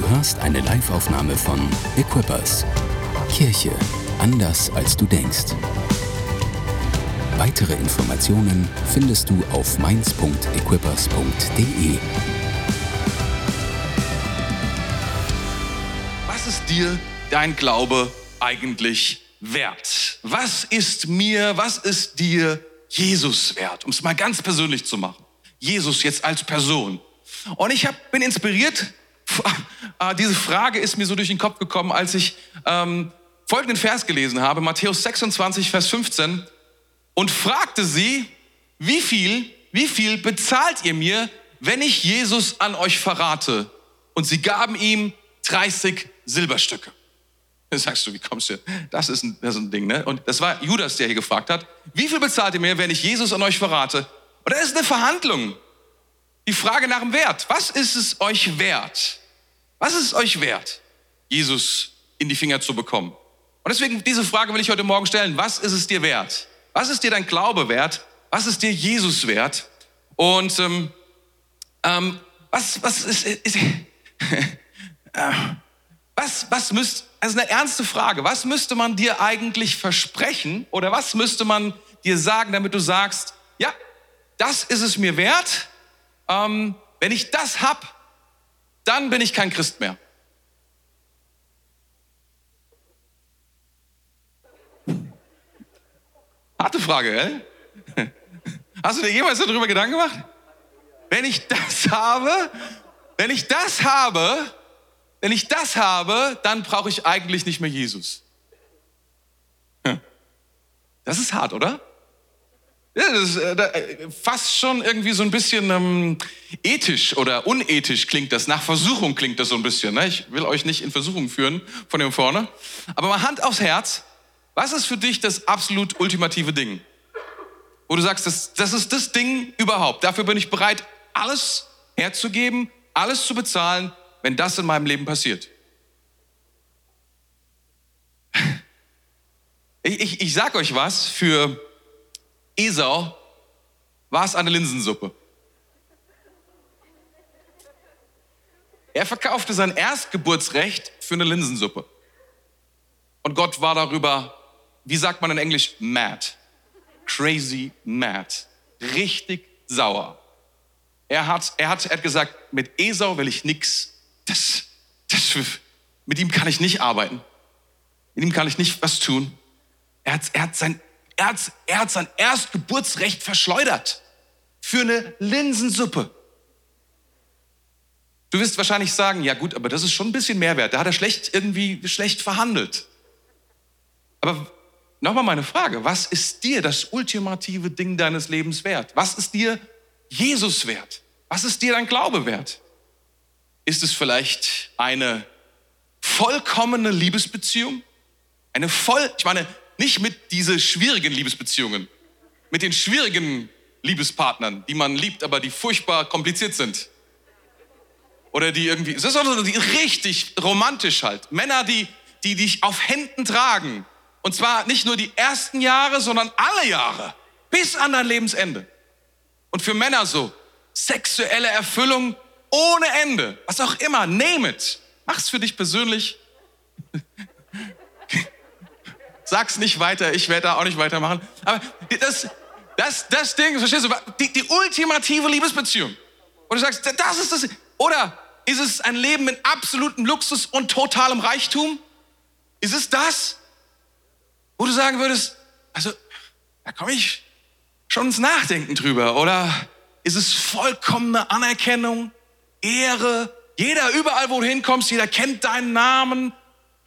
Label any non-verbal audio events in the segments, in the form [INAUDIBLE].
Du hörst eine Liveaufnahme von Equippers. Kirche anders als du denkst. Weitere Informationen findest du auf mainz.equippers.de. Was ist dir dein Glaube eigentlich wert? Was ist mir, was ist dir Jesus wert? Um es mal ganz persönlich zu machen. Jesus jetzt als Person. Und ich hab, bin inspiriert, diese Frage ist mir so durch den Kopf gekommen, als ich ähm, folgenden Vers gelesen habe, Matthäus 26, Vers 15, und fragte sie, wie viel, wie viel bezahlt ihr mir, wenn ich Jesus an euch verrate? Und sie gaben ihm 30 Silberstücke. Dann sagst du, wie kommst du? Das ist, ein, das ist ein Ding, ne? Und das war Judas, der hier gefragt hat, wie viel bezahlt ihr mir, wenn ich Jesus an euch verrate? Und da ist eine Verhandlung. Die Frage nach dem Wert. Was ist es euch wert? Was ist es euch wert, Jesus in die Finger zu bekommen? Und deswegen diese Frage will ich heute Morgen stellen. Was ist es dir wert? Was ist dir dein Glaube wert? Was ist dir Jesus wert? Und ähm, ähm, was, was ist, ist [LAUGHS] äh, was, was müsst, also eine ernste Frage. Was müsste man dir eigentlich versprechen oder was müsste man dir sagen, damit du sagst, ja, das ist es mir wert. Ähm, wenn ich das hab, dann bin ich kein Christ mehr. Harte Frage, gell? Hast du dir jemals darüber Gedanken gemacht? Wenn ich das habe, wenn ich das habe, wenn ich das habe, dann brauche ich eigentlich nicht mehr Jesus. Das ist hart, oder? Ja, das ist äh, äh, fast schon irgendwie so ein bisschen ähm, ethisch oder unethisch klingt das. Nach Versuchung klingt das so ein bisschen. Ne? Ich will euch nicht in Versuchung führen von dem vorne. Aber mal Hand aufs Herz. Was ist für dich das absolut ultimative Ding? Wo du sagst, das, das ist das Ding überhaupt. Dafür bin ich bereit, alles herzugeben, alles zu bezahlen, wenn das in meinem Leben passiert. Ich, ich, ich sag euch was, für Esau war es eine Linsensuppe. Er verkaufte sein Erstgeburtsrecht für eine Linsensuppe. Und Gott war darüber, wie sagt man in Englisch, mad. Crazy mad. Richtig sauer. Er hat, er hat, er hat gesagt, mit Esau will ich nichts. Das, das, mit ihm kann ich nicht arbeiten. Mit ihm kann ich nicht was tun. Er hat, er hat sein er hat, er hat sein Erstgeburtsrecht verschleudert für eine Linsensuppe. Du wirst wahrscheinlich sagen, ja gut, aber das ist schon ein bisschen Mehrwert. Da hat er schlecht irgendwie schlecht verhandelt. Aber nochmal meine Frage, was ist dir das ultimative Ding deines Lebens wert? Was ist dir Jesus wert? Was ist dir dein Glaube wert? Ist es vielleicht eine vollkommene Liebesbeziehung? Eine voll, ich meine, nicht mit diese schwierigen Liebesbeziehungen, mit den schwierigen Liebespartnern, die man liebt, aber die furchtbar kompliziert sind. Oder die irgendwie, das ist also die richtig romantisch halt. Männer, die, die dich auf Händen tragen. Und zwar nicht nur die ersten Jahre, sondern alle Jahre. Bis an dein Lebensende. Und für Männer so, sexuelle Erfüllung ohne Ende. Was auch immer, name it. Mach's für dich persönlich. [LAUGHS] Sag's nicht weiter, ich werde da auch nicht weitermachen. Aber das, das, das Ding, verstehst du, die, die ultimative Liebesbeziehung. Und du sagst, das ist das. Oder ist es ein Leben in absolutem Luxus und totalem Reichtum? Ist es das? Wo du sagen würdest, also, da komme ich schon ins Nachdenken drüber. Oder ist es vollkommene Anerkennung, Ehre? Jeder, überall, wo du hinkommst, jeder kennt deinen Namen.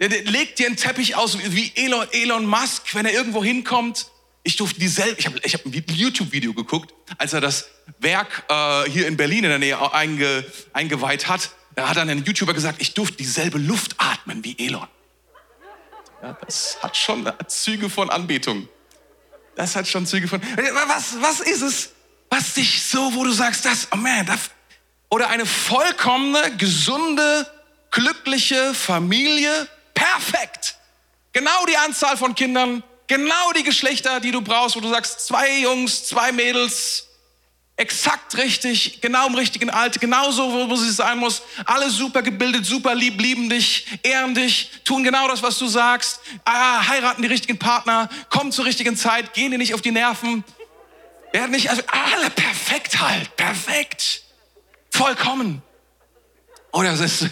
Legt dir einen Teppich aus wie Elon, Elon Musk, wenn er irgendwo hinkommt. Ich durfte dieselbe, ich habe ich hab ein YouTube-Video geguckt, als er das Werk äh, hier in Berlin in der Nähe einge, eingeweiht hat. Da hat dann ein YouTuber gesagt, ich durfte dieselbe Luft atmen wie Elon. Ja, das hat schon Züge von Anbetung. Das hat schon Züge von. Was, was ist es, was dich so, wo du sagst, das, oh man, das, oder eine vollkommene, gesunde, glückliche Familie Perfekt. Genau die Anzahl von Kindern, genau die Geschlechter, die du brauchst, wo du sagst, zwei Jungs, zwei Mädels. exakt richtig, genau im richtigen Alter, genauso, wo, wo sie sein muss. Alle super gebildet, super lieb, lieben dich, ehren dich, tun genau das, was du sagst, ah, heiraten die richtigen Partner, kommen zur richtigen Zeit, gehen dir nicht auf die Nerven. Werden nicht, also alle perfekt halt, perfekt, vollkommen. Oder es ist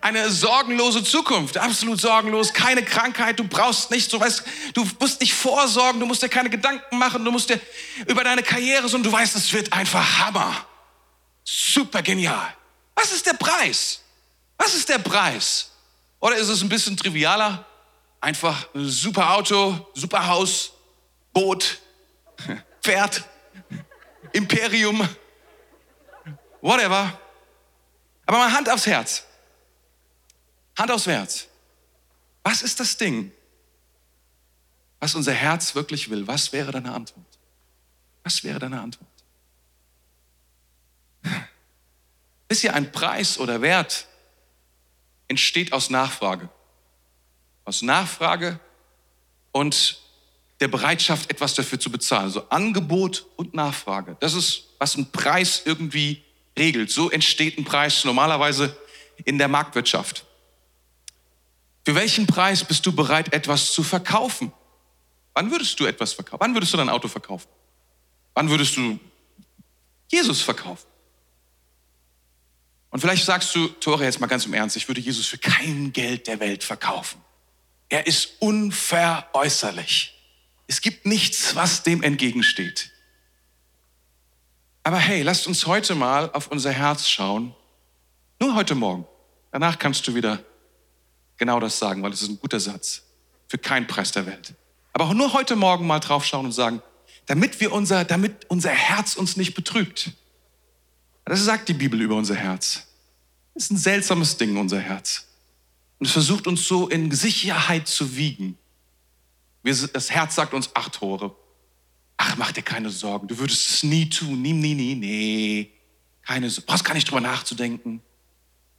eine sorgenlose Zukunft, absolut sorgenlos, keine Krankheit, du brauchst nichts, du weißt, du musst nicht vorsorgen, du musst dir keine Gedanken machen, du musst dir über deine Karriere, sondern du weißt, es wird einfach Hammer. Super genial. Was ist der Preis? Was ist der Preis? Oder ist es ein bisschen trivialer? Einfach ein super Auto, super Haus, Boot, [LAUGHS] Pferd, Imperium, whatever. Aber mal Hand aufs Herz. Hand aufs Herz. Was ist das Ding, was unser Herz wirklich will? Was wäre deine Antwort? Was wäre deine Antwort? Ist ja ein Preis oder Wert entsteht aus Nachfrage. Aus Nachfrage und der Bereitschaft, etwas dafür zu bezahlen. Also Angebot und Nachfrage. Das ist, was ein Preis irgendwie regelt. So entsteht ein Preis normalerweise in der Marktwirtschaft. Für welchen Preis bist du bereit, etwas zu verkaufen? Wann würdest du etwas verkaufen? Wann würdest du dein Auto verkaufen? Wann würdest du Jesus verkaufen? Und vielleicht sagst du, Tore, jetzt mal ganz im Ernst, ich würde Jesus für kein Geld der Welt verkaufen. Er ist unveräußerlich. Es gibt nichts, was dem entgegensteht. Aber hey, lasst uns heute mal auf unser Herz schauen. Nur heute Morgen. Danach kannst du wieder genau das sagen, weil es ist ein guter Satz. Für keinen Preis der Welt. Aber auch nur heute Morgen mal drauf schauen und sagen, damit wir unser, damit unser Herz uns nicht betrügt. Das sagt die Bibel über unser Herz. Das ist ein seltsames Ding, unser Herz. Und es versucht uns so in Sicherheit zu wiegen. Wir, das Herz sagt uns, ach Tore, ach mach dir keine Sorgen, du würdest es nie tun, nie, nie, nie, nee. Keine, brauchst gar nicht drüber nachzudenken.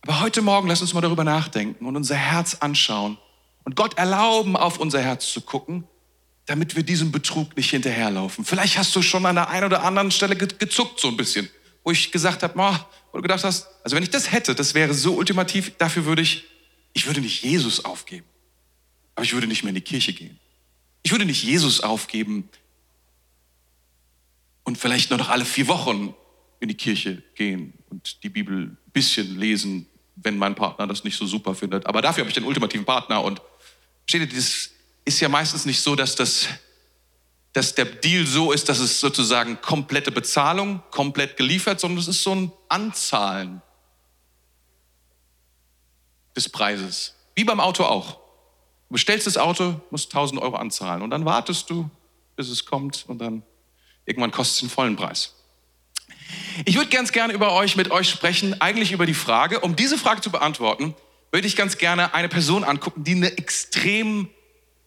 Aber heute Morgen lass uns mal darüber nachdenken und unser Herz anschauen und Gott erlauben, auf unser Herz zu gucken, damit wir diesem Betrug nicht hinterherlaufen. Vielleicht hast du schon an der einen oder anderen Stelle gezuckt so ein bisschen, wo ich gesagt habe, oh, wo du gedacht hast, also wenn ich das hätte, das wäre so ultimativ, dafür würde ich, ich würde nicht Jesus aufgeben, aber ich würde nicht mehr in die Kirche gehen. Ich würde nicht Jesus aufgeben und vielleicht nur noch alle vier Wochen in die Kirche gehen und die Bibel ein bisschen lesen, wenn mein Partner das nicht so super findet. Aber dafür habe ich den ultimativen Partner und steht ihr, das ist ja meistens nicht so, dass das dass der Deal so ist, dass es sozusagen komplette Bezahlung, komplett geliefert, sondern es ist so ein Anzahlen des Preises. Wie beim Auto auch. Du bestellst das Auto, musst 1000 Euro anzahlen und dann wartest du, bis es kommt und dann irgendwann kostet es den vollen Preis. Ich würde ganz gerne über euch, mit euch sprechen, eigentlich über die Frage, um diese Frage zu beantworten, würde ich ganz gerne eine Person angucken, die eine extrem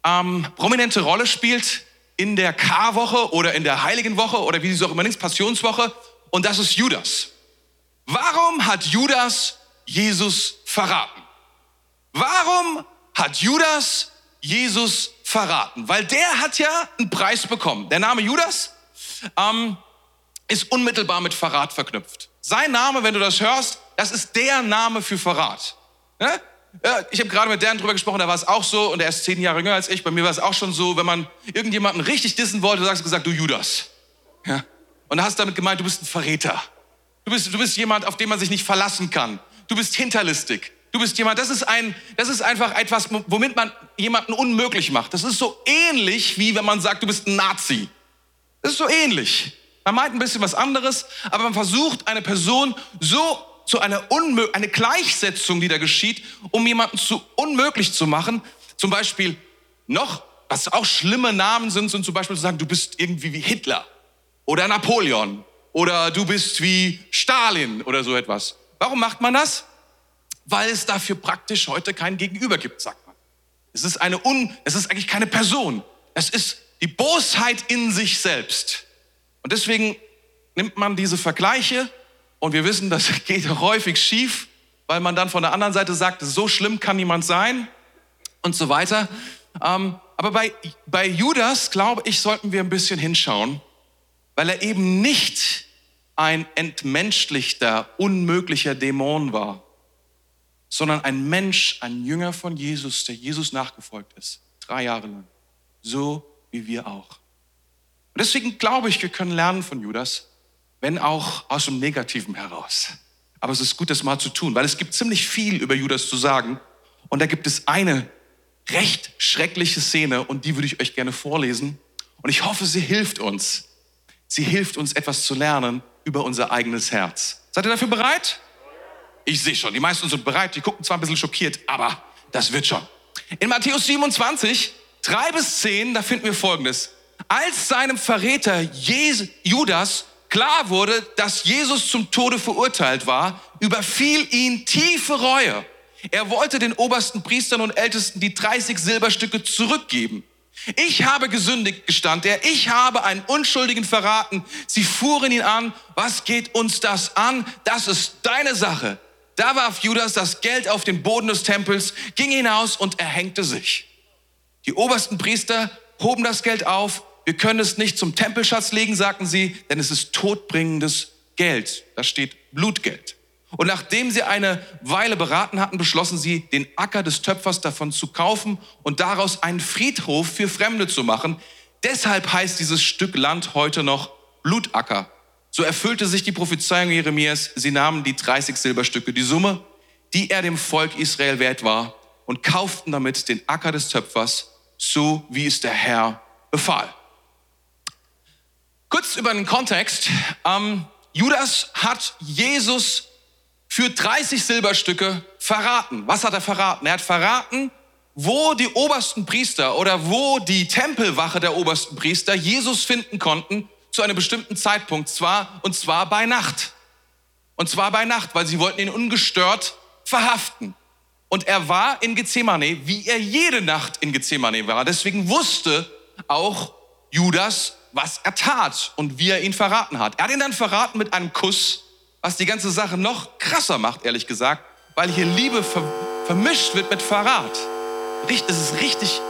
ähm, prominente Rolle spielt in der Karwoche oder in der Heiligen Woche oder wie sie es auch immer nennt, Passionswoche. Und das ist Judas. Warum hat Judas Jesus verraten? Warum hat Judas Jesus verraten? Weil der hat ja einen Preis bekommen. Der Name Judas ähm, ist unmittelbar mit Verrat verknüpft. Sein Name, wenn du das hörst, das ist der Name für Verrat. Ne? Ja, ich habe gerade mit Dan drüber gesprochen, da war es auch so, und er ist zehn Jahre jünger als ich. Bei mir war es auch schon so, wenn man irgendjemanden richtig dissen wollte, sagst du gesagt, du Judas. Ja? Und hast damit gemeint, du bist ein Verräter. Du bist, du bist jemand, auf den man sich nicht verlassen kann. Du bist hinterlistig. Du bist jemand, das ist ein, das ist einfach etwas, womit man jemanden unmöglich macht. Das ist so ähnlich, wie wenn man sagt, du bist ein Nazi. Das ist so ähnlich. Man meint ein bisschen was anderes, aber man versucht eine Person so zu einer Unmö eine Gleichsetzung, die da geschieht, um jemanden zu unmöglich zu machen. Zum Beispiel noch, was auch schlimme Namen sind, sind zum Beispiel zu sagen, du bist irgendwie wie Hitler oder Napoleon oder du bist wie Stalin oder so etwas. Warum macht man das? Weil es dafür praktisch heute kein Gegenüber gibt, sagt man. Es ist eine Un, es ist eigentlich keine Person. Es ist die Bosheit in sich selbst. Und deswegen nimmt man diese Vergleiche und wir wissen, das [LAUGHS] geht häufig schief, weil man dann von der anderen Seite sagt, so schlimm kann niemand sein und so weiter. Ähm, aber bei, bei Judas, glaube ich, sollten wir ein bisschen hinschauen, weil er eben nicht ein entmenschlichter, unmöglicher Dämon war, sondern ein Mensch, ein Jünger von Jesus, der Jesus nachgefolgt ist, drei Jahre lang, so wie wir auch. Und deswegen glaube ich, wir können lernen von Judas, wenn auch aus dem Negativen heraus. Aber es ist gut, das mal zu tun, weil es gibt ziemlich viel über Judas zu sagen. Und da gibt es eine recht schreckliche Szene und die würde ich euch gerne vorlesen. Und ich hoffe, sie hilft uns. Sie hilft uns etwas zu lernen über unser eigenes Herz. Seid ihr dafür bereit? Ich sehe schon, die meisten sind bereit, die gucken zwar ein bisschen schockiert, aber das wird schon. In Matthäus 27, 3 bis 10, da finden wir Folgendes. Als seinem Verräter Judas klar wurde, dass Jesus zum Tode verurteilt war, überfiel ihn tiefe Reue. Er wollte den obersten Priestern und Ältesten die 30 Silberstücke zurückgeben. Ich habe gesündigt, gestand er. Ich habe einen Unschuldigen verraten. Sie fuhren ihn an. Was geht uns das an? Das ist deine Sache. Da warf Judas das Geld auf den Boden des Tempels, ging hinaus und erhängte sich. Die obersten Priester hoben das Geld auf. Wir können es nicht zum Tempelschatz legen, sagten sie, denn es ist todbringendes Geld. Da steht Blutgeld. Und nachdem sie eine Weile beraten hatten, beschlossen sie, den Acker des Töpfers davon zu kaufen und daraus einen Friedhof für Fremde zu machen. Deshalb heißt dieses Stück Land heute noch Blutacker. So erfüllte sich die Prophezeiung Jeremias. Sie nahmen die 30 Silberstücke, die Summe, die er dem Volk Israel wert war, und kauften damit den Acker des Töpfers, so wie es der Herr befahl. Kurz über den Kontext. Ähm, Judas hat Jesus für 30 Silberstücke verraten. Was hat er verraten? Er hat verraten, wo die obersten Priester oder wo die Tempelwache der obersten Priester Jesus finden konnten zu einem bestimmten Zeitpunkt, zwar und zwar bei Nacht. Und zwar bei Nacht, weil sie wollten ihn ungestört verhaften. Und er war in Gethsemane, wie er jede Nacht in Gethsemane war. Deswegen wusste auch Judas, was er tat und wie er ihn verraten hat. Er hat ihn dann verraten mit einem Kuss was die ganze Sache noch krasser macht, ehrlich gesagt, weil hier Liebe ver vermischt wird mit Verrat. Es ist richtig,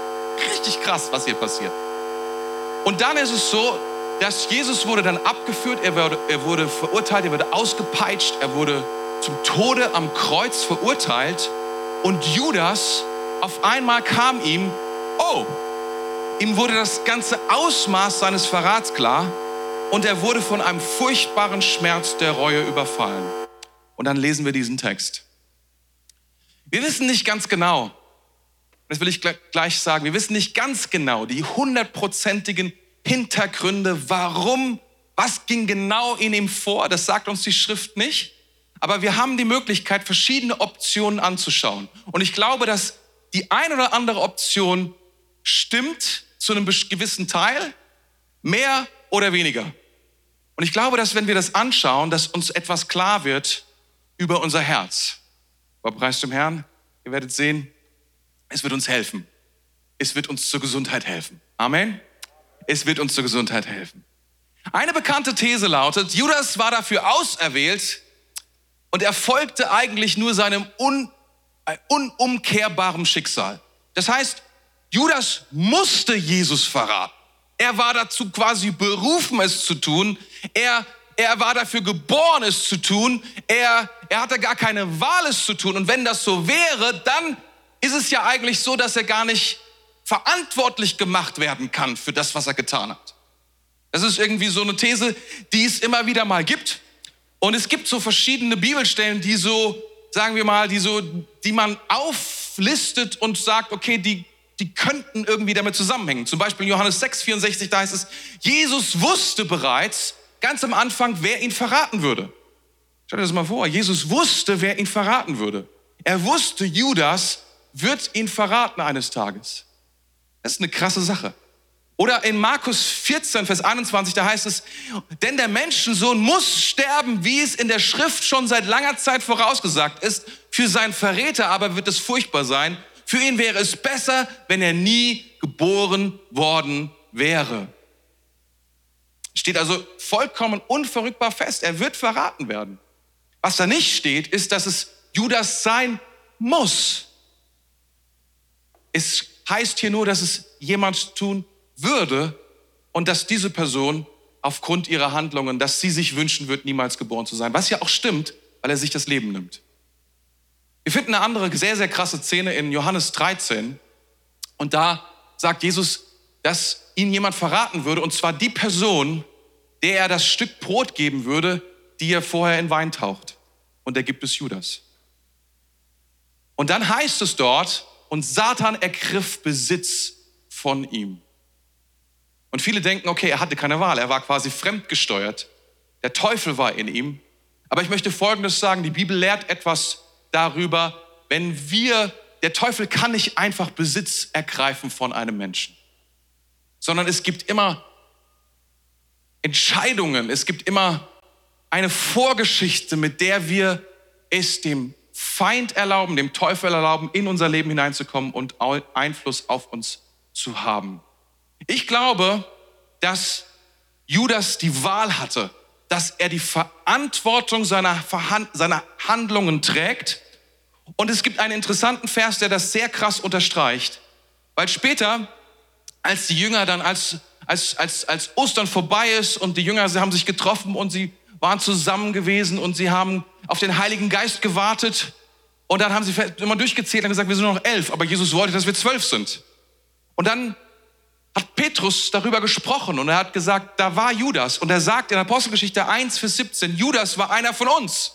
richtig krass, was hier passiert. Und dann ist es so, dass Jesus wurde dann abgeführt, er wurde, er wurde verurteilt, er wurde ausgepeitscht, er wurde zum Tode am Kreuz verurteilt. Und Judas, auf einmal kam ihm, oh, ihm wurde das ganze Ausmaß seines Verrats klar und er wurde von einem furchtbaren Schmerz der Reue überfallen. Und dann lesen wir diesen Text. Wir wissen nicht ganz genau, das will ich gleich sagen, wir wissen nicht ganz genau die hundertprozentigen Hintergründe, warum, was ging genau in ihm vor, das sagt uns die Schrift nicht. Aber wir haben die Möglichkeit, verschiedene Optionen anzuschauen. Und ich glaube, dass die eine oder andere Option stimmt zu einem gewissen Teil, mehr oder weniger. Und ich glaube, dass wenn wir das anschauen, dass uns etwas klar wird über unser Herz. Aber preis dem Herrn, ihr werdet sehen, es wird uns helfen. Es wird uns zur Gesundheit helfen. Amen. Es wird uns zur Gesundheit helfen. Eine bekannte These lautet, Judas war dafür auserwählt und er folgte eigentlich nur seinem un, äh, unumkehrbaren Schicksal. Das heißt, Judas musste Jesus verraten. Er war dazu quasi berufen, es zu tun. Er, er war dafür geboren, es zu tun. Er, er hatte gar keine Wahl, es zu tun. Und wenn das so wäre, dann ist es ja eigentlich so, dass er gar nicht verantwortlich gemacht werden kann für das, was er getan hat. Das ist irgendwie so eine These, die es immer wieder mal gibt. Und es gibt so verschiedene Bibelstellen, die so, sagen wir mal, die so, die man auflistet und sagt, okay, die die könnten irgendwie damit zusammenhängen. Zum Beispiel in Johannes 6, 64, da heißt es, Jesus wusste bereits ganz am Anfang, wer ihn verraten würde. Stell dir das mal vor, Jesus wusste, wer ihn verraten würde. Er wusste, Judas wird ihn verraten eines Tages. Das ist eine krasse Sache. Oder in Markus 14, Vers 21, da heißt es, denn der Menschensohn muss sterben, wie es in der Schrift schon seit langer Zeit vorausgesagt ist. Für seinen Verräter aber wird es furchtbar sein für ihn wäre es besser, wenn er nie geboren worden wäre. Steht also vollkommen unverrückbar fest. Er wird verraten werden. Was da nicht steht, ist, dass es Judas sein muss. Es heißt hier nur, dass es jemand tun würde und dass diese Person aufgrund ihrer Handlungen, dass sie sich wünschen wird, niemals geboren zu sein. Was ja auch stimmt, weil er sich das Leben nimmt. Wir finden eine andere sehr, sehr krasse Szene in Johannes 13. Und da sagt Jesus, dass ihn jemand verraten würde, und zwar die Person, der er das Stück Brot geben würde, die er vorher in Wein taucht. Und da gibt es Judas. Und dann heißt es dort, und Satan ergriff Besitz von ihm. Und viele denken, okay, er hatte keine Wahl, er war quasi fremdgesteuert. Der Teufel war in ihm. Aber ich möchte Folgendes sagen, die Bibel lehrt etwas darüber, wenn wir, der Teufel kann nicht einfach Besitz ergreifen von einem Menschen, sondern es gibt immer Entscheidungen, es gibt immer eine Vorgeschichte, mit der wir es dem Feind erlauben, dem Teufel erlauben, in unser Leben hineinzukommen und Einfluss auf uns zu haben. Ich glaube, dass Judas die Wahl hatte, dass er die Verantwortung seiner, seiner Handlungen trägt. Und es gibt einen interessanten Vers, der das sehr krass unterstreicht. Weil später, als die Jünger dann, als, als, als, als Ostern vorbei ist und die Jünger sie haben sich getroffen und sie waren zusammen gewesen und sie haben auf den Heiligen Geist gewartet. Und dann haben sie immer durchgezählt und gesagt, wir sind noch elf, aber Jesus wollte, dass wir zwölf sind. Und dann hat Petrus darüber gesprochen und er hat gesagt, da war Judas. Und er sagt in Apostelgeschichte 1, Vers 17, Judas war einer von uns.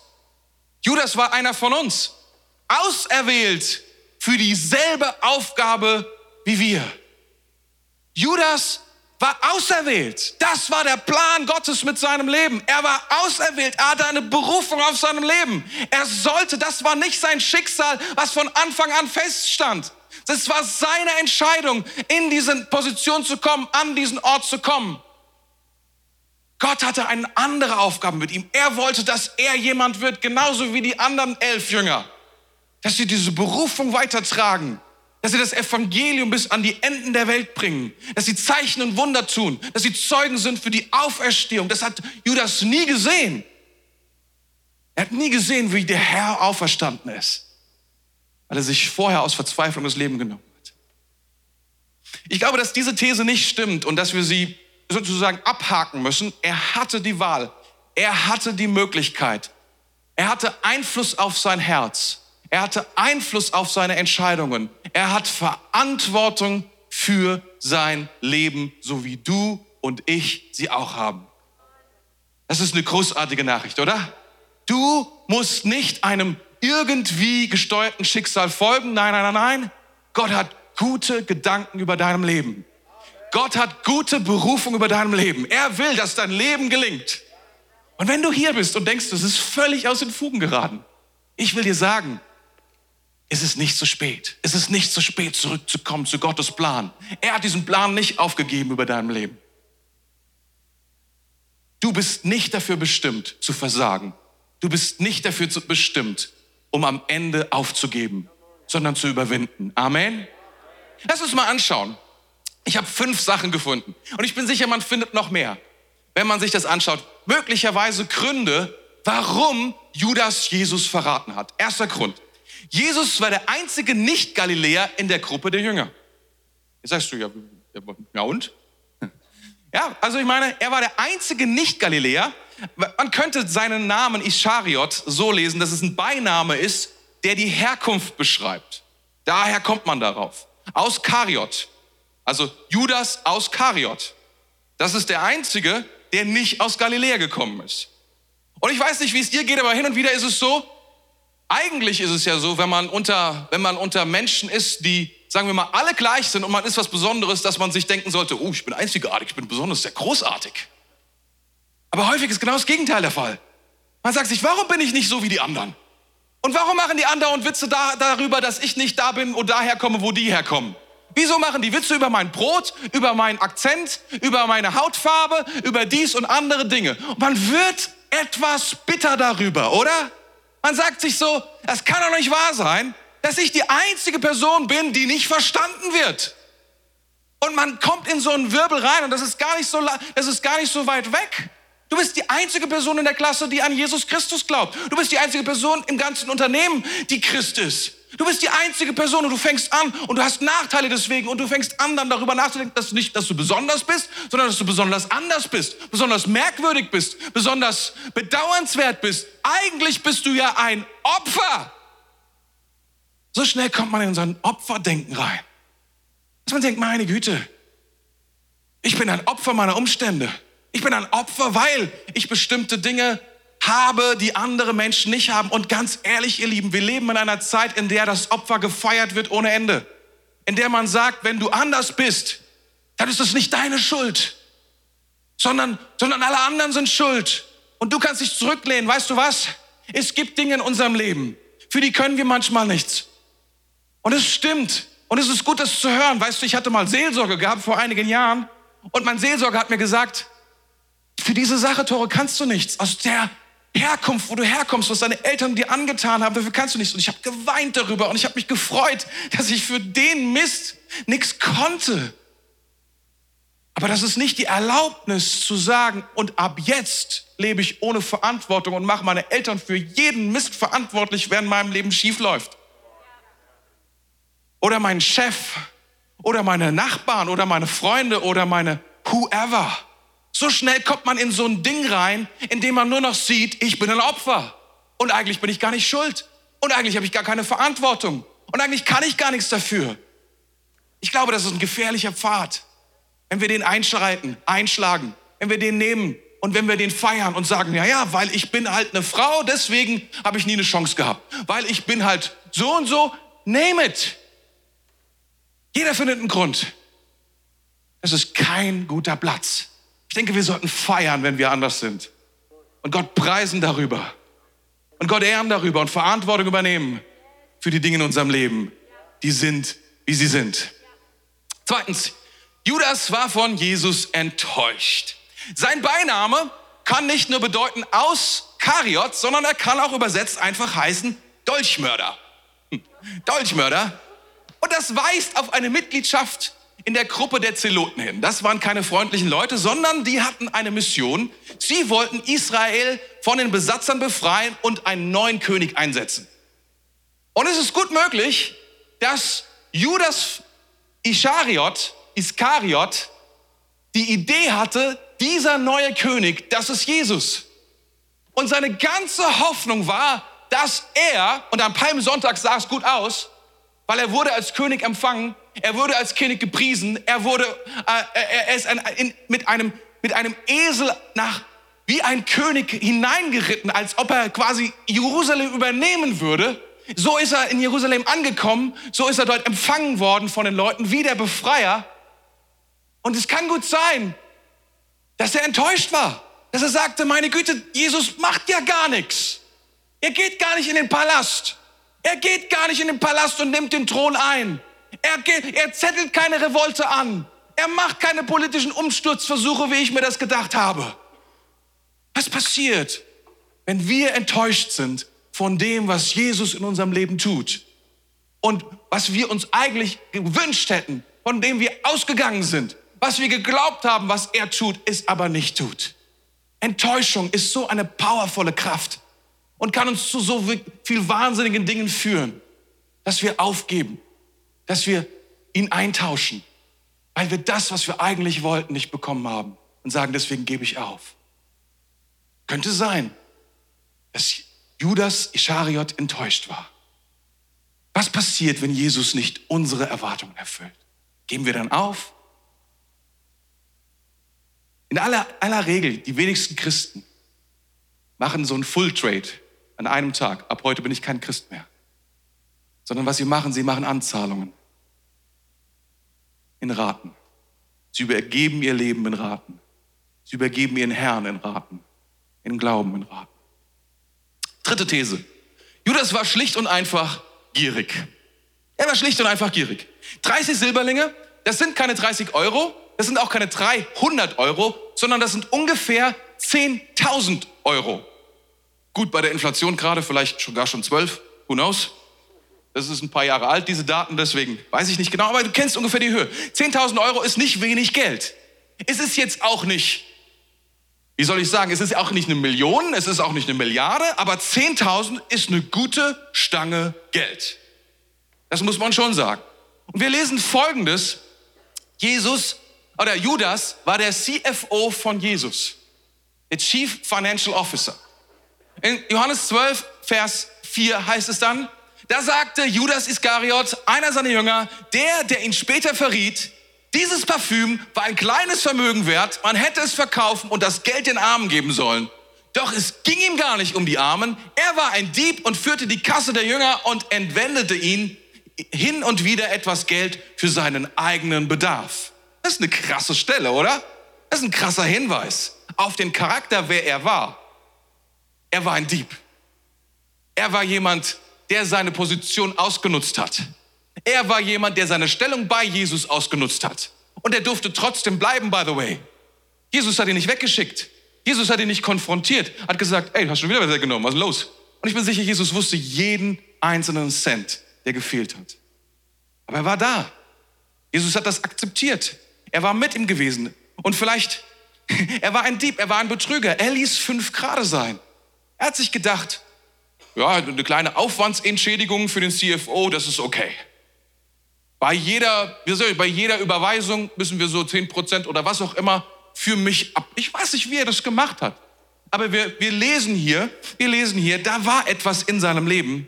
Judas war einer von uns. Auserwählt für dieselbe Aufgabe wie wir. Judas war auserwählt. Das war der Plan Gottes mit seinem Leben. Er war auserwählt. Er hatte eine Berufung auf seinem Leben. Er sollte, das war nicht sein Schicksal, was von Anfang an feststand. Das war seine Entscheidung, in diese Position zu kommen, an diesen Ort zu kommen. Gott hatte eine andere Aufgabe mit ihm. Er wollte, dass er jemand wird, genauso wie die anderen elf Jünger. Dass sie diese Berufung weitertragen. Dass sie das Evangelium bis an die Enden der Welt bringen. Dass sie Zeichen und Wunder tun. Dass sie Zeugen sind für die Auferstehung. Das hat Judas nie gesehen. Er hat nie gesehen, wie der Herr auferstanden ist weil er sich vorher aus Verzweiflung das Leben genommen hat. Ich glaube, dass diese These nicht stimmt und dass wir sie sozusagen abhaken müssen. Er hatte die Wahl. Er hatte die Möglichkeit. Er hatte Einfluss auf sein Herz. Er hatte Einfluss auf seine Entscheidungen. Er hat Verantwortung für sein Leben, so wie du und ich sie auch haben. Das ist eine großartige Nachricht, oder? Du musst nicht einem irgendwie gesteuerten Schicksal folgen. Nein, nein, nein, nein. Gott hat gute Gedanken über deinem Leben. Gott hat gute Berufung über deinem Leben. Er will, dass dein Leben gelingt. Und wenn du hier bist und denkst, es ist völlig aus den Fugen geraten, ich will dir sagen, es ist nicht zu spät. Es ist nicht zu spät, zurückzukommen zu Gottes Plan. Er hat diesen Plan nicht aufgegeben über deinem Leben. Du bist nicht dafür bestimmt zu versagen. Du bist nicht dafür bestimmt, um am Ende aufzugeben, sondern zu überwinden. Amen. Lass uns mal anschauen. Ich habe fünf Sachen gefunden und ich bin sicher, man findet noch mehr, wenn man sich das anschaut. Möglicherweise Gründe, warum Judas Jesus verraten hat. Erster Grund. Jesus war der einzige Nicht-Galiläer in der Gruppe der Jünger. Jetzt sagst du, ja, ja und? Ja, also ich meine, er war der einzige Nicht-Galiläer, man könnte seinen Namen Ischariot so lesen, dass es ein Beiname ist, der die Herkunft beschreibt. Daher kommt man darauf. Aus Kariot. Also Judas aus Kariot. Das ist der einzige, der nicht aus Galiläa gekommen ist. Und ich weiß nicht, wie es dir geht, aber hin und wieder ist es so, eigentlich ist es ja so, wenn man unter, wenn man unter Menschen ist, die, sagen wir mal, alle gleich sind und man ist was Besonderes, dass man sich denken sollte, oh, ich bin einzigartig, ich bin besonders, sehr großartig. Aber häufig ist genau das Gegenteil der Fall. Man sagt sich, warum bin ich nicht so wie die anderen? Und warum machen die anderen Witze da, darüber, dass ich nicht da bin und daher komme, wo die herkommen? Wieso machen die Witze über mein Brot, über meinen Akzent, über meine Hautfarbe, über dies und andere Dinge? Und man wird etwas bitter darüber, oder? Man sagt sich so, das kann doch nicht wahr sein, dass ich die einzige Person bin, die nicht verstanden wird. Und man kommt in so einen Wirbel rein und das ist gar nicht so, das ist gar nicht so weit weg. Du bist die einzige Person in der Klasse, die an Jesus Christus glaubt. Du bist die einzige Person im ganzen Unternehmen, die Christ ist. Du bist die einzige Person und du fängst an und du hast Nachteile deswegen und du fängst an, dann darüber nachzudenken, dass du nicht, dass du besonders bist, sondern dass du besonders anders bist, besonders merkwürdig bist, besonders bedauernswert bist. Eigentlich bist du ja ein Opfer. So schnell kommt man in so ein Opferdenken rein. Dass man denkt, meine Güte, ich bin ein Opfer meiner Umstände. Ich bin ein Opfer, weil ich bestimmte Dinge habe, die andere Menschen nicht haben. Und ganz ehrlich, ihr Lieben, wir leben in einer Zeit, in der das Opfer gefeiert wird ohne Ende. In der man sagt, wenn du anders bist, dann ist es nicht deine Schuld, sondern, sondern alle anderen sind schuld. Und du kannst dich zurücklehnen. Weißt du was? Es gibt Dinge in unserem Leben, für die können wir manchmal nichts. Und es stimmt. Und es ist gut, das zu hören. Weißt du, ich hatte mal Seelsorge gehabt vor einigen Jahren. Und mein Seelsorger hat mir gesagt, für diese Sache, Tore, kannst du nichts. Aus der Herkunft, wo du herkommst, was deine Eltern dir angetan haben, dafür kannst du nichts. Und ich habe geweint darüber und ich habe mich gefreut, dass ich für den Mist nichts konnte. Aber das ist nicht die Erlaubnis zu sagen, und ab jetzt lebe ich ohne Verantwortung und mache meine Eltern für jeden Mist verantwortlich, während meinem Leben schief läuft. Oder mein Chef oder meine Nachbarn oder meine Freunde oder meine whoever. So schnell kommt man in so ein Ding rein, in dem man nur noch sieht, ich bin ein Opfer. Und eigentlich bin ich gar nicht schuld. Und eigentlich habe ich gar keine Verantwortung. Und eigentlich kann ich gar nichts dafür. Ich glaube, das ist ein gefährlicher Pfad. Wenn wir den einschreiten, einschlagen, wenn wir den nehmen und wenn wir den feiern und sagen, ja, ja, weil ich bin halt eine Frau, deswegen habe ich nie eine Chance gehabt. Weil ich bin halt so und so, name it. Jeder findet einen Grund. Es ist kein guter Platz. Ich denke, wir sollten feiern, wenn wir anders sind. Und Gott preisen darüber. Und Gott ehren darüber und Verantwortung übernehmen für die Dinge in unserem Leben, die sind, wie sie sind. Zweitens, Judas war von Jesus enttäuscht. Sein Beiname kann nicht nur bedeuten aus Kariot, sondern er kann auch übersetzt einfach heißen Dolchmörder. Hm. Dolchmörder. Und das weist auf eine Mitgliedschaft in der Gruppe der Zeloten hin. Das waren keine freundlichen Leute, sondern die hatten eine Mission. Sie wollten Israel von den Besatzern befreien und einen neuen König einsetzen. Und es ist gut möglich, dass Judas Ischariot, Iskariot, die Idee hatte, dieser neue König, das ist Jesus. Und seine ganze Hoffnung war, dass er, und am Palmsonntag sah es gut aus, weil er wurde als König empfangen, er wurde als König gepriesen, er wurde, äh, er ist ein, in, mit, einem, mit einem Esel nach, wie ein König hineingeritten, als ob er quasi Jerusalem übernehmen würde. So ist er in Jerusalem angekommen, so ist er dort empfangen worden von den Leuten wie der Befreier. Und es kann gut sein, dass er enttäuscht war, dass er sagte, meine Güte, Jesus macht ja gar nichts. Er geht gar nicht in den Palast. Er geht gar nicht in den Palast und nimmt den Thron ein. Er, geht, er zettelt keine Revolte an. Er macht keine politischen Umsturzversuche, wie ich mir das gedacht habe. Was passiert, wenn wir enttäuscht sind von dem, was Jesus in unserem Leben tut und was wir uns eigentlich gewünscht hätten, von dem wir ausgegangen sind, was wir geglaubt haben, was er tut, es aber nicht tut? Enttäuschung ist so eine powervolle Kraft und kann uns zu so viel wahnsinnigen Dingen führen, dass wir aufgeben, dass wir ihn eintauschen, weil wir das, was wir eigentlich wollten, nicht bekommen haben und sagen, deswegen gebe ich auf. Könnte sein, dass Judas Ischariot enttäuscht war. Was passiert, wenn Jesus nicht unsere Erwartungen erfüllt? Geben wir dann auf? In aller, aller Regel, die wenigsten Christen machen so ein Full Trade an einem Tag. Ab heute bin ich kein Christ mehr. Sondern was sie machen, sie machen Anzahlungen in Raten. Sie übergeben ihr Leben in Raten. Sie übergeben ihren Herrn in Raten, in Glauben in Raten. Dritte These. Judas war schlicht und einfach gierig. Er war schlicht und einfach gierig. 30 Silberlinge, das sind keine 30 Euro, das sind auch keine 300 Euro, sondern das sind ungefähr 10.000 Euro. Gut, bei der Inflation gerade vielleicht sogar schon 12, who knows? Das ist ein paar Jahre alt, diese Daten, deswegen weiß ich nicht genau, aber du kennst ungefähr die Höhe. 10.000 Euro ist nicht wenig Geld. Es ist jetzt auch nicht, wie soll ich sagen, es ist auch nicht eine Million, es ist auch nicht eine Milliarde, aber 10.000 ist eine gute Stange Geld. Das muss man schon sagen. Und wir lesen Folgendes. Jesus oder Judas war der CFO von Jesus. Der Chief Financial Officer. In Johannes 12, Vers 4 heißt es dann, da sagte Judas Iskariot, einer seiner Jünger, der, der ihn später verriet, dieses Parfüm war ein kleines Vermögen wert, man hätte es verkaufen und das Geld den Armen geben sollen. Doch es ging ihm gar nicht um die Armen. Er war ein Dieb und führte die Kasse der Jünger und entwendete ihn hin und wieder etwas Geld für seinen eigenen Bedarf. Das ist eine krasse Stelle, oder? Das ist ein krasser Hinweis auf den Charakter, wer er war. Er war ein Dieb. Er war jemand, der seine Position ausgenutzt hat. Er war jemand, der seine Stellung bei Jesus ausgenutzt hat. Und er durfte trotzdem bleiben, by the way. Jesus hat ihn nicht weggeschickt. Jesus hat ihn nicht konfrontiert, hat gesagt, ey, hast du wieder was weggenommen, was ist los? Und ich bin sicher, Jesus wusste jeden einzelnen Cent, der gefehlt hat. Aber er war da. Jesus hat das akzeptiert. Er war mit ihm gewesen. Und vielleicht, [LAUGHS] er war ein Dieb, er war ein Betrüger. Er ließ fünf Grade sein. Er hat sich gedacht, ja, eine kleine Aufwandsentschädigung für den CFO, das ist okay. Bei jeder, bei jeder Überweisung müssen wir so 10% oder was auch immer für mich ab. Ich weiß nicht, wie er das gemacht hat. Aber wir, wir lesen hier, wir lesen hier, da war etwas in seinem Leben.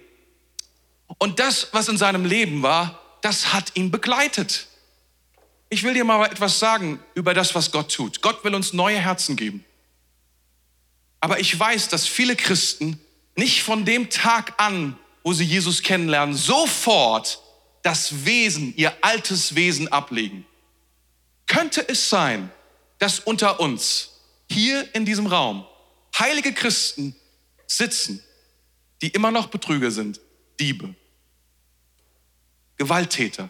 Und das, was in seinem Leben war, das hat ihn begleitet. Ich will dir mal etwas sagen über das, was Gott tut. Gott will uns neue Herzen geben. Aber ich weiß, dass viele Christen nicht von dem Tag an, wo sie Jesus kennenlernen, sofort das Wesen, ihr altes Wesen ablegen. Könnte es sein, dass unter uns, hier in diesem Raum, heilige Christen sitzen, die immer noch Betrüger sind, Diebe, Gewalttäter.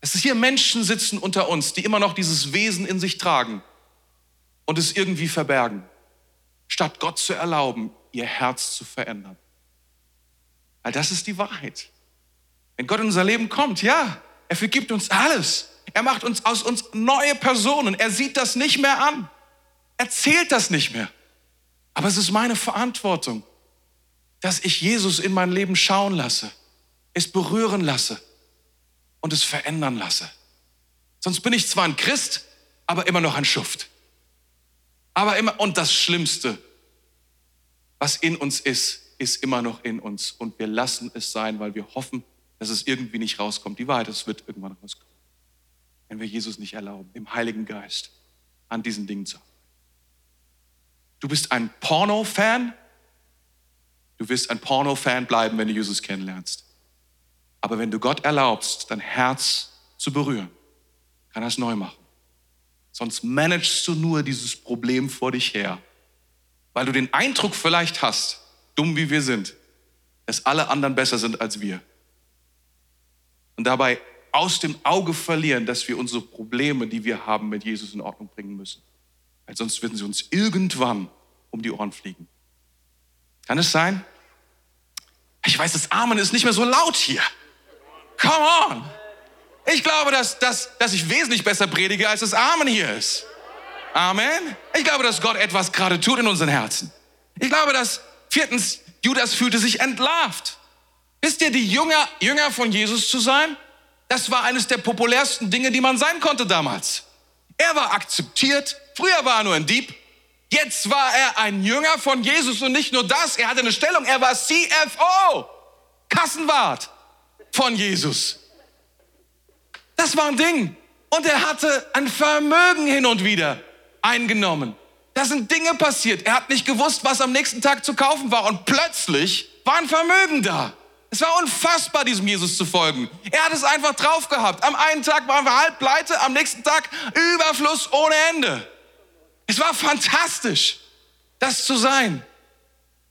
Dass hier Menschen sitzen unter uns, die immer noch dieses Wesen in sich tragen und es irgendwie verbergen, statt Gott zu erlauben, ihr Herz zu verändern. Weil das ist die Wahrheit. Wenn Gott in unser Leben kommt, ja, er vergibt uns alles. Er macht uns aus uns neue Personen. Er sieht das nicht mehr an. Er zählt das nicht mehr. Aber es ist meine Verantwortung, dass ich Jesus in mein Leben schauen lasse, es berühren lasse und es verändern lasse. Sonst bin ich zwar ein Christ, aber immer noch ein Schuft. Aber immer, und das Schlimmste, was in uns ist, ist immer noch in uns. Und wir lassen es sein, weil wir hoffen, dass es irgendwie nicht rauskommt. Die Wahrheit, es wird irgendwann rauskommen wenn wir Jesus nicht erlauben, im Heiligen Geist an diesen Dingen zu arbeiten. Du bist ein Porno-Fan. Du wirst ein Porno-Fan bleiben, wenn du Jesus kennenlernst. Aber wenn du Gott erlaubst, dein Herz zu berühren, kann er es neu machen. Sonst managst du nur dieses Problem vor dich her, weil du den Eindruck vielleicht hast, dumm wie wir sind, dass alle anderen besser sind als wir. Und dabei aus dem Auge verlieren, dass wir unsere Probleme, die wir haben, mit Jesus in Ordnung bringen müssen. Weil sonst würden sie uns irgendwann um die Ohren fliegen. Kann es sein? Ich weiß, das Amen ist nicht mehr so laut hier. Come on! Ich glaube, dass, dass, dass ich wesentlich besser predige, als das Amen hier ist. Amen. Ich glaube, dass Gott etwas gerade tut in unseren Herzen. Ich glaube, dass viertens, Judas fühlte sich entlarvt. Wisst ihr, die Jünger, Jünger von Jesus zu sein, das war eines der populärsten Dinge, die man sein konnte damals. Er war akzeptiert. Früher war er nur ein Dieb. Jetzt war er ein Jünger von Jesus und nicht nur das, er hatte eine Stellung, er war CFO, Kassenwart von Jesus. Das war ein Ding. Und er hatte ein Vermögen hin und wieder eingenommen. Da sind Dinge passiert. Er hat nicht gewusst, was am nächsten Tag zu kaufen war. Und plötzlich war ein Vermögen da. Es war unfassbar, diesem Jesus zu folgen. Er hat es einfach drauf gehabt. Am einen Tag waren wir halb pleite, am nächsten Tag Überfluss ohne Ende. Es war fantastisch, das zu sein.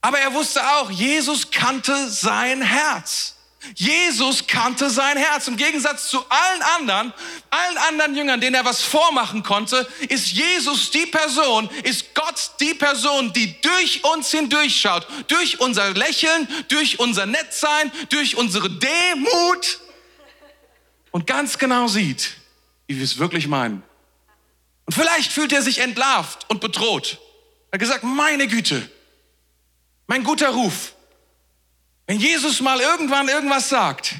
Aber er wusste auch, Jesus kannte sein Herz. Jesus kannte sein Herz. Im Gegensatz zu allen anderen, allen anderen Jüngern, denen er was vormachen konnte, ist Jesus die Person, ist Gott die Person, die durch uns hindurchschaut, durch unser Lächeln, durch unser Nettsein, durch unsere Demut und ganz genau sieht, wie wir es wirklich meinen. Und vielleicht fühlt er sich entlarvt und bedroht. Er hat gesagt, meine Güte, mein guter Ruf, Wenn Jesus mal irgendwann irgendwas sagt,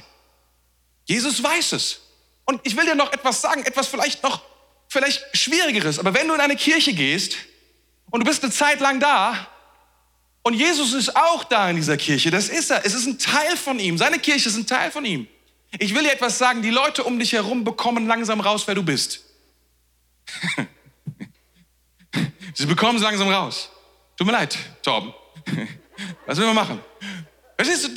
Jesus weiß es. Und ich will dir noch etwas sagen, etwas vielleicht noch vielleicht schwierigeres, aber wenn du in eine Kirche gehst und du bist eine Zeit lang da und Jesus ist auch da in dieser Kirche, das ist er, es ist ein Teil von ihm, seine Kirche ist ein Teil von ihm. Ich will dir etwas sagen, die Leute um dich herum bekommen langsam raus, wer du bist. [LAUGHS] Sie bekommen es langsam raus. Tut mir leid, Torben. Was will man machen? Verstehst du,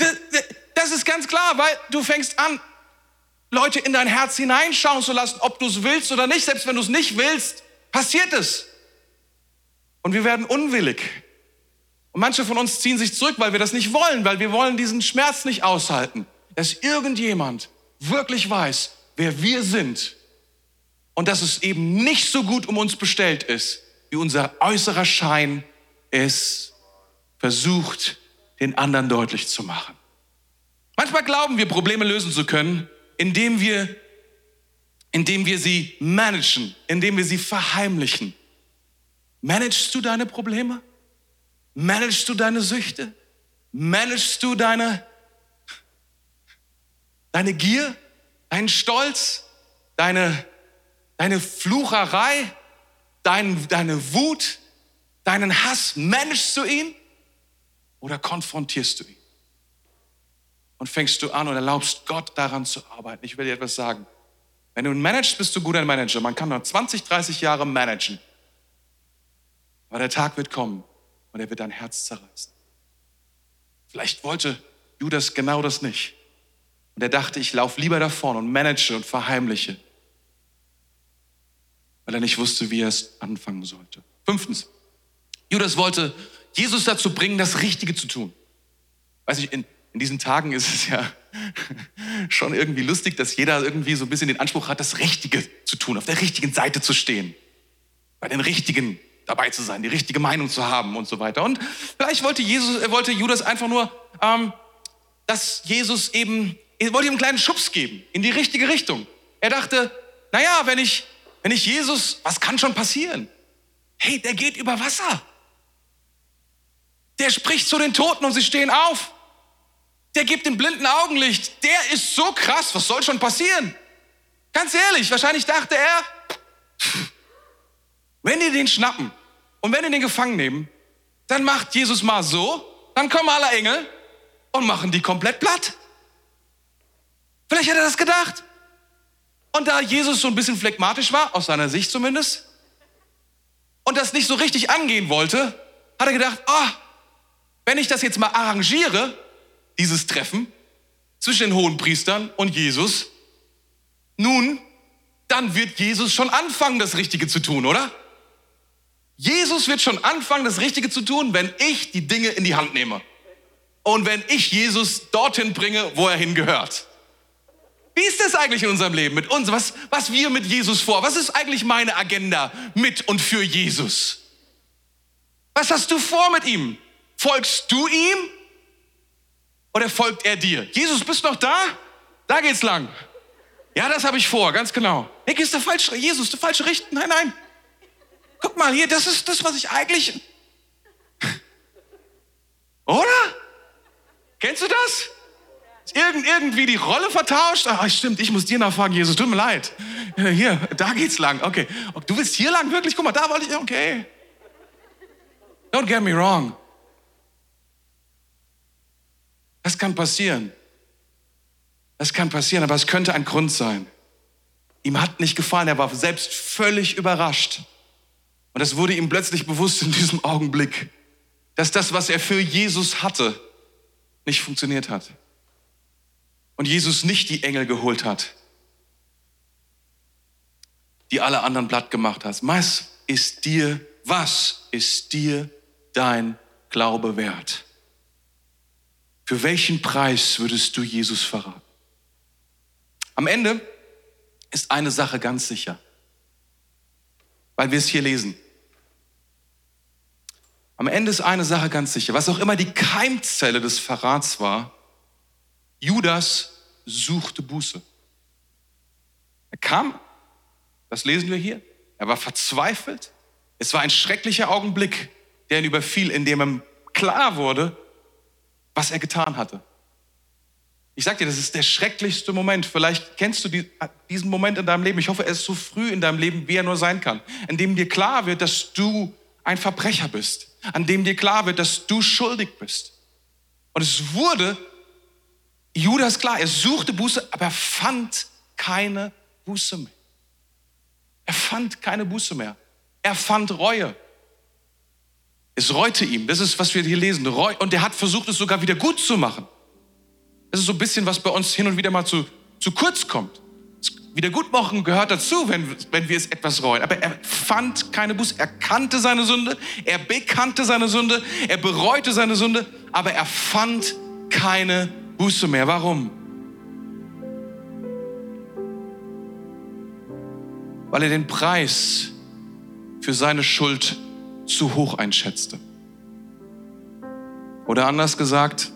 das ist ganz klar, weil du fängst an, Leute in dein Herz hineinschauen zu lassen, ob du es willst oder nicht. Selbst wenn du es nicht willst, passiert es. Und wir werden unwillig. Und manche von uns ziehen sich zurück, weil wir das nicht wollen, weil wir wollen diesen Schmerz nicht aushalten, dass irgendjemand wirklich weiß, wer wir sind und dass es eben nicht so gut um uns bestellt ist, wie unser äußerer Schein es versucht, den anderen deutlich zu machen. Manchmal glauben wir, Probleme lösen zu können, indem wir, indem wir sie managen, indem wir sie verheimlichen. Managst du deine Probleme? Managst du deine Süchte? Managst du deine, deine Gier, deinen Stolz, deine, deine Flucherei, dein, deine Wut, deinen Hass? Managst du ihn oder konfrontierst du ihn? und fängst du an und erlaubst Gott daran zu arbeiten. Ich will dir etwas sagen. Wenn du managst, bist du guter Manager. Man kann noch 20, 30 Jahre managen. Aber der Tag wird kommen und er wird dein Herz zerreißen. Vielleicht wollte Judas genau das nicht. Und er dachte, ich laufe lieber davon und manage und verheimliche, weil er nicht wusste, wie er es anfangen sollte. Fünftens, Judas wollte Jesus dazu bringen, das Richtige zu tun. Weiß ich, in in diesen Tagen ist es ja [LAUGHS] schon irgendwie lustig, dass jeder irgendwie so ein bisschen den Anspruch hat, das Richtige zu tun, auf der richtigen Seite zu stehen, bei den Richtigen dabei zu sein, die richtige Meinung zu haben und so weiter. Und vielleicht wollte, Jesus, äh, wollte Judas einfach nur, ähm, dass Jesus eben, er wollte ihm einen kleinen Schubs geben in die richtige Richtung. Er dachte, naja, wenn ich, wenn ich Jesus, was kann schon passieren? Hey, der geht über Wasser. Der spricht zu den Toten und sie stehen auf der gibt dem Blinden Augenlicht. Der ist so krass, was soll schon passieren? Ganz ehrlich, wahrscheinlich dachte er, wenn die den schnappen und wenn die den gefangen nehmen, dann macht Jesus mal so, dann kommen alle Engel und machen die komplett platt. Vielleicht hat er das gedacht. Und da Jesus so ein bisschen phlegmatisch war, aus seiner Sicht zumindest, und das nicht so richtig angehen wollte, hat er gedacht, oh, wenn ich das jetzt mal arrangiere, dieses Treffen zwischen den Hohenpriestern und Jesus. Nun, dann wird Jesus schon anfangen, das Richtige zu tun, oder? Jesus wird schon anfangen, das Richtige zu tun, wenn ich die Dinge in die Hand nehme. Und wenn ich Jesus dorthin bringe, wo er hingehört. Wie ist das eigentlich in unserem Leben mit uns? Was, was wir mit Jesus vor? Was ist eigentlich meine Agenda mit und für Jesus? Was hast du vor mit ihm? Folgst du ihm oder folgt er dir? Jesus, bist du noch da? Da geht's lang. Ja, das habe ich vor, ganz genau. Hey, gehst du falsch, Jesus, du falsche Richtung? Nein, nein. Guck mal hier, das ist das, was ich eigentlich. Oder? Kennst du das? Irgend, irgendwie die Rolle vertauscht? Ach, stimmt, ich muss dir nachfragen, Jesus, tut mir leid. Hier, da geht's lang. Okay. Du willst hier lang? Wirklich? Guck mal, da wollte ich. Okay. Don't get me wrong. Das kann passieren. Das kann passieren, aber es könnte ein Grund sein. Ihm hat nicht gefallen, er war selbst völlig überrascht. Und es wurde ihm plötzlich bewusst in diesem Augenblick, dass das, was er für Jesus hatte, nicht funktioniert hat. Und Jesus nicht die Engel geholt hat, die alle anderen platt gemacht hat. Was ist dir, was ist dir dein Glaube wert? Für welchen Preis würdest du Jesus verraten? Am Ende ist eine Sache ganz sicher, weil wir es hier lesen. Am Ende ist eine Sache ganz sicher, was auch immer die Keimzelle des Verrats war, Judas suchte Buße. Er kam, das lesen wir hier, er war verzweifelt. Es war ein schrecklicher Augenblick, der ihn überfiel, in dem ihm klar wurde, was er getan hatte. Ich sag dir, das ist der schrecklichste Moment. Vielleicht kennst du diesen Moment in deinem Leben. Ich hoffe, er ist so früh in deinem Leben, wie er nur sein kann. In dem dir klar wird, dass du ein Verbrecher bist. An dem dir klar wird, dass du schuldig bist. Und es wurde Judas klar, er suchte Buße, aber er fand keine Buße mehr. Er fand keine Buße mehr. Er fand Reue. Es reute ihm. Das ist, was wir hier lesen. Und er hat versucht, es sogar wieder gut zu machen. Das ist so ein bisschen, was bei uns hin und wieder mal zu, zu kurz kommt. Wiedergutmachen gehört dazu, wenn, wenn wir es etwas reuen. Aber er fand keine Buße. Er kannte seine Sünde, er bekannte seine Sünde, er bereute seine Sünde, aber er fand keine Buße mehr. Warum? Weil er den Preis für seine Schuld zu hoch einschätzte. Oder anders gesagt,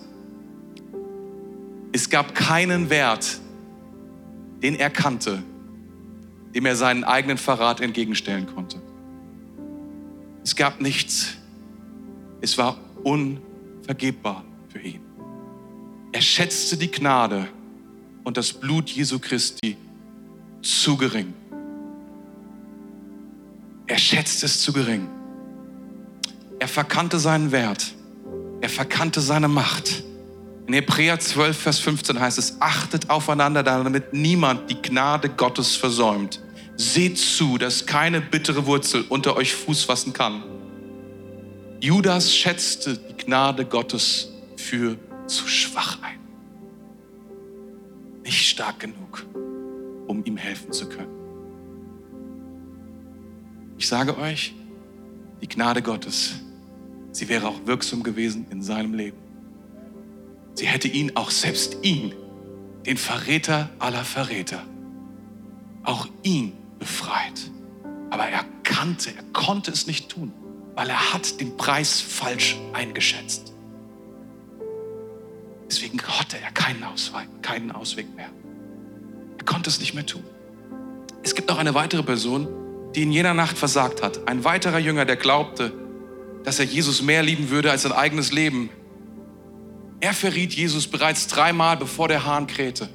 es gab keinen Wert, den er kannte, dem er seinen eigenen Verrat entgegenstellen konnte. Es gab nichts. Es war unvergebbar für ihn. Er schätzte die Gnade und das Blut Jesu Christi zu gering. Er schätzte es zu gering. Er verkannte seinen Wert. Er verkannte seine Macht. In Hebräer 12, Vers 15 heißt es, achtet aufeinander, damit niemand die Gnade Gottes versäumt. Seht zu, dass keine bittere Wurzel unter euch Fuß fassen kann. Judas schätzte die Gnade Gottes für zu schwach ein. Nicht stark genug, um ihm helfen zu können. Ich sage euch, die Gnade Gottes, sie wäre auch wirksam gewesen in seinem Leben. Sie hätte ihn, auch selbst ihn, den Verräter aller Verräter, auch ihn befreit. Aber er kannte, er konnte es nicht tun, weil er hat den Preis falsch eingeschätzt. Deswegen hatte er keinen Ausweg, keinen Ausweg mehr. Er konnte es nicht mehr tun. Es gibt noch eine weitere Person, die in jener Nacht versagt hat. Ein weiterer Jünger, der glaubte, dass er Jesus mehr lieben würde als sein eigenes Leben, er verriet Jesus bereits dreimal, bevor der Hahn krähte.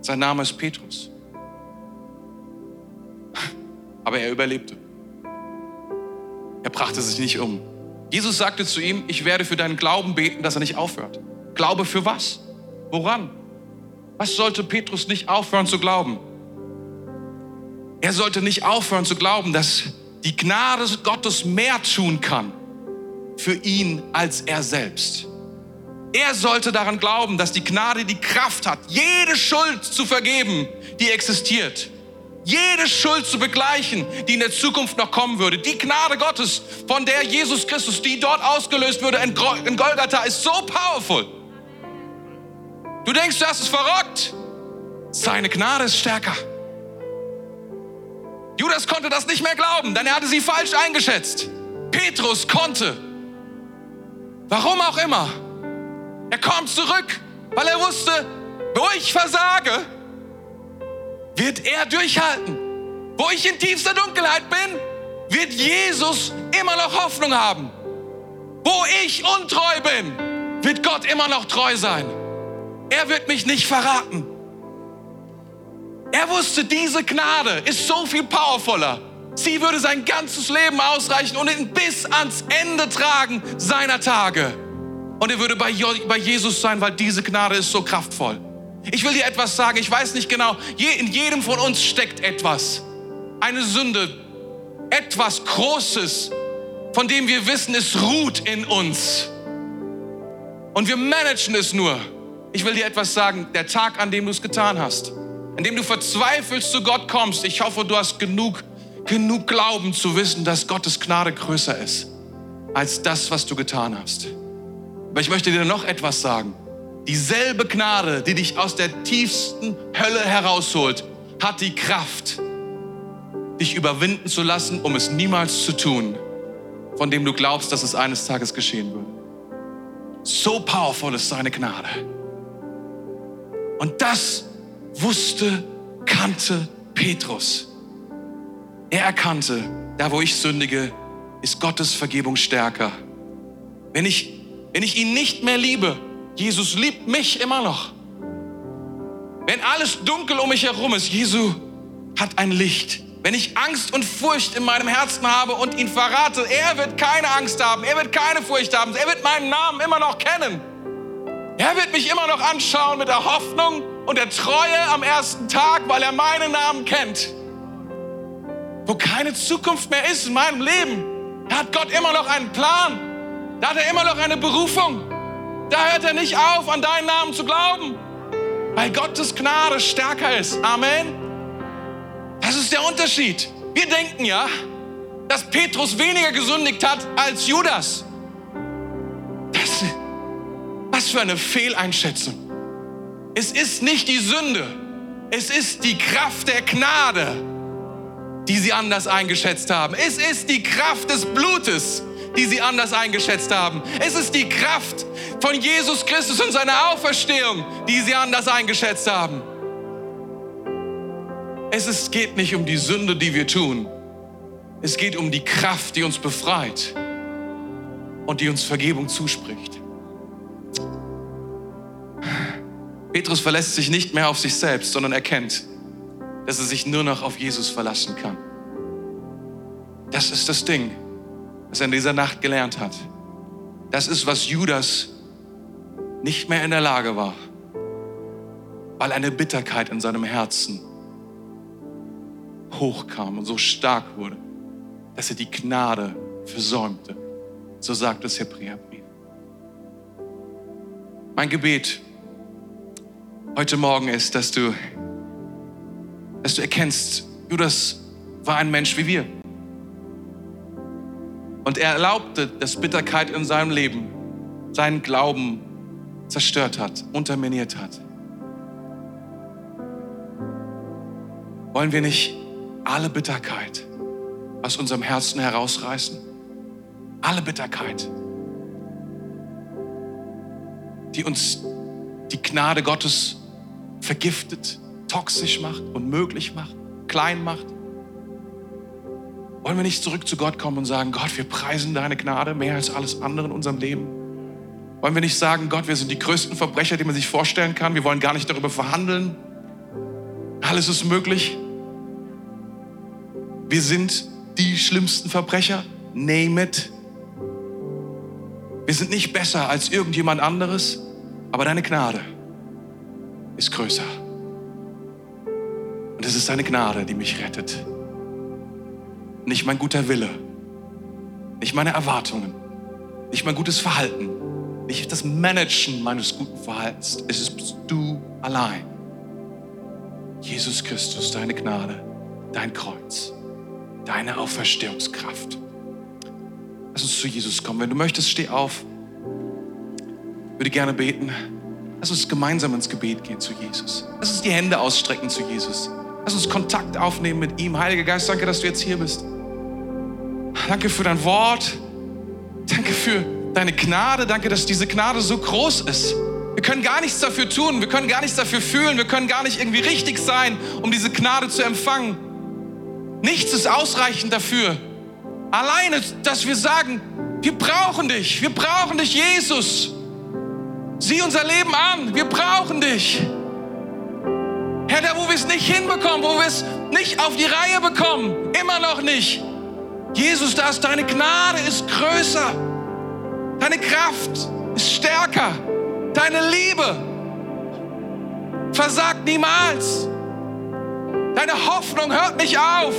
Sein Name ist Petrus. Aber er überlebte. Er brachte sich nicht um. Jesus sagte zu ihm, ich werde für deinen Glauben beten, dass er nicht aufhört. Glaube für was? Woran? Was sollte Petrus nicht aufhören zu glauben? Er sollte nicht aufhören zu glauben, dass die Gnade Gottes mehr tun kann für ihn als er selbst. Er sollte daran glauben, dass die Gnade die Kraft hat, jede Schuld zu vergeben, die existiert. Jede Schuld zu begleichen, die in der Zukunft noch kommen würde. Die Gnade Gottes, von der Jesus Christus, die dort ausgelöst würde in Golgatha, ist so powerful. Du denkst, das ist verrückt. Seine Gnade ist stärker. Judas konnte das nicht mehr glauben, denn er hatte sie falsch eingeschätzt. Petrus konnte. Warum auch immer. Er kommt zurück, weil er wusste, wo ich versage, wird er durchhalten. Wo ich in tiefster Dunkelheit bin, wird Jesus immer noch Hoffnung haben. Wo ich untreu bin, wird Gott immer noch treu sein. Er wird mich nicht verraten. Er wusste, diese Gnade ist so viel powervoller. Sie würde sein ganzes Leben ausreichen und ihn bis ans Ende tragen seiner Tage. Und er würde bei, Jesus sein, weil diese Gnade ist so kraftvoll. Ich will dir etwas sagen, ich weiß nicht genau, in jedem von uns steckt etwas. Eine Sünde, etwas Großes, von dem wir wissen, es ruht in uns. Und wir managen es nur. Ich will dir etwas sagen, der Tag, an dem du es getan hast, an dem du verzweifelt zu Gott kommst, ich hoffe, du hast genug, genug Glauben zu wissen, dass Gottes Gnade größer ist als das, was du getan hast. Aber ich möchte dir noch etwas sagen. Dieselbe Gnade, die dich aus der tiefsten Hölle herausholt, hat die Kraft, dich überwinden zu lassen, um es niemals zu tun, von dem du glaubst, dass es eines Tages geschehen würde. So powerful ist seine Gnade. Und das wusste, kannte Petrus. Er erkannte, da wo ich sündige, ist Gottes Vergebung stärker. Wenn ich wenn ich ihn nicht mehr liebe, Jesus liebt mich immer noch. Wenn alles dunkel um mich herum ist, Jesu hat ein Licht. Wenn ich Angst und Furcht in meinem Herzen habe und ihn verrate, er wird keine Angst haben, er wird keine Furcht haben, er wird meinen Namen immer noch kennen. Er wird mich immer noch anschauen mit der Hoffnung und der Treue am ersten Tag, weil er meinen Namen kennt. Wo keine Zukunft mehr ist in meinem Leben, da hat Gott immer noch einen Plan. Da hat er immer noch eine Berufung. Da hört er nicht auf, an deinen Namen zu glauben, weil Gottes Gnade stärker ist. Amen. Das ist der Unterschied. Wir denken ja, dass Petrus weniger gesündigt hat als Judas. Das, was für eine Fehleinschätzung. Es ist nicht die Sünde, es ist die Kraft der Gnade, die sie anders eingeschätzt haben. Es ist die Kraft des Blutes, die sie anders eingeschätzt haben. Es ist die Kraft von Jesus Christus und seiner Auferstehung, die sie anders eingeschätzt haben. Es ist, geht nicht um die Sünde, die wir tun. Es geht um die Kraft, die uns befreit und die uns Vergebung zuspricht. Petrus verlässt sich nicht mehr auf sich selbst, sondern erkennt, dass er sich nur noch auf Jesus verlassen kann. Das ist das Ding, was er in dieser Nacht gelernt hat. Das ist, was Judas nicht mehr in der Lage war, weil eine Bitterkeit in seinem Herzen hochkam und so stark wurde, dass er die Gnade versäumte. So sagt es Hebräerbrief. Mein Gebet heute Morgen ist, dass du, dass du erkennst, Judas war ein Mensch wie wir. Und er erlaubte, dass Bitterkeit in seinem Leben seinen Glauben zerstört hat, unterminiert hat. Wollen wir nicht alle Bitterkeit aus unserem Herzen herausreißen? Alle Bitterkeit, die uns die Gnade Gottes vergiftet, toxisch macht, unmöglich macht, klein macht. Wollen wir nicht zurück zu Gott kommen und sagen, Gott, wir preisen deine Gnade mehr als alles andere in unserem Leben? Wollen wir nicht sagen, Gott, wir sind die größten Verbrecher, die man sich vorstellen kann? Wir wollen gar nicht darüber verhandeln. Alles ist möglich. Wir sind die schlimmsten Verbrecher. Name it. Wir sind nicht besser als irgendjemand anderes, aber deine Gnade ist größer. Es ist deine Gnade, die mich rettet. Nicht mein guter Wille, nicht meine Erwartungen, nicht mein gutes Verhalten, nicht das Managen meines guten Verhaltens. Es ist du allein. Jesus Christus, deine Gnade, dein Kreuz, deine Auferstehungskraft. Lass uns zu Jesus kommen. Wenn du möchtest, steh auf. Ich würde gerne beten. Lass uns gemeinsam ins Gebet gehen zu Jesus. Lass uns die Hände ausstrecken zu Jesus. Lass uns Kontakt aufnehmen mit ihm. Heiliger Geist, danke, dass du jetzt hier bist. Danke für dein Wort. Danke für deine Gnade. Danke, dass diese Gnade so groß ist. Wir können gar nichts dafür tun. Wir können gar nichts dafür fühlen. Wir können gar nicht irgendwie richtig sein, um diese Gnade zu empfangen. Nichts ist ausreichend dafür. Alleine, dass wir sagen, wir brauchen dich. Wir brauchen dich, Jesus. Sieh unser Leben an. Wir brauchen dich. Herr, da wo wir es nicht hinbekommen, wo wir es nicht auf die Reihe bekommen, immer noch nicht. Jesus, da ist deine Gnade ist größer. Deine Kraft ist stärker. Deine Liebe versagt niemals. Deine Hoffnung hört nicht auf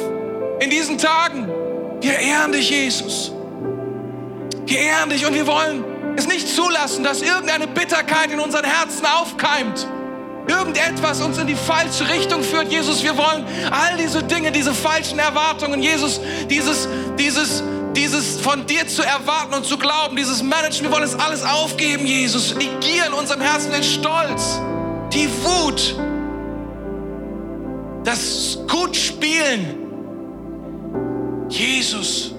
in diesen Tagen. Wir ehren dich, Jesus. Wir ehren dich und wir wollen es nicht zulassen, dass irgendeine Bitterkeit in unseren Herzen aufkeimt. Irgendetwas uns in die falsche Richtung führt. Jesus, wir wollen all diese Dinge, diese falschen Erwartungen, Jesus, dieses, dieses, dieses von dir zu erwarten und zu glauben, dieses Managen, wir wollen es alles aufgeben, Jesus. Die Gier in unserem Herzen, den Stolz, die Wut, das Gutspielen. Jesus,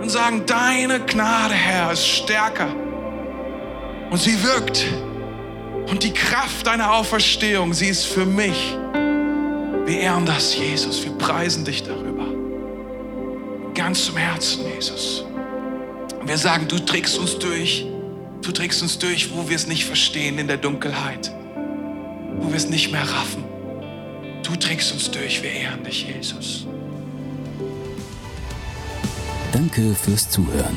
und sagen, deine Gnade, Herr, ist stärker. Und sie wirkt. Und die Kraft deiner Auferstehung, sie ist für mich. Wir ehren das, Jesus. Wir preisen dich darüber. Ganz zum Herzen, Jesus. Wir sagen, du trägst uns durch. Du trägst uns durch, wo wir es nicht verstehen in der Dunkelheit. wo wir es nicht mehr raffen. Du trägst uns durch, wir ehren dich, Jesus. Danke fürs Zuhören.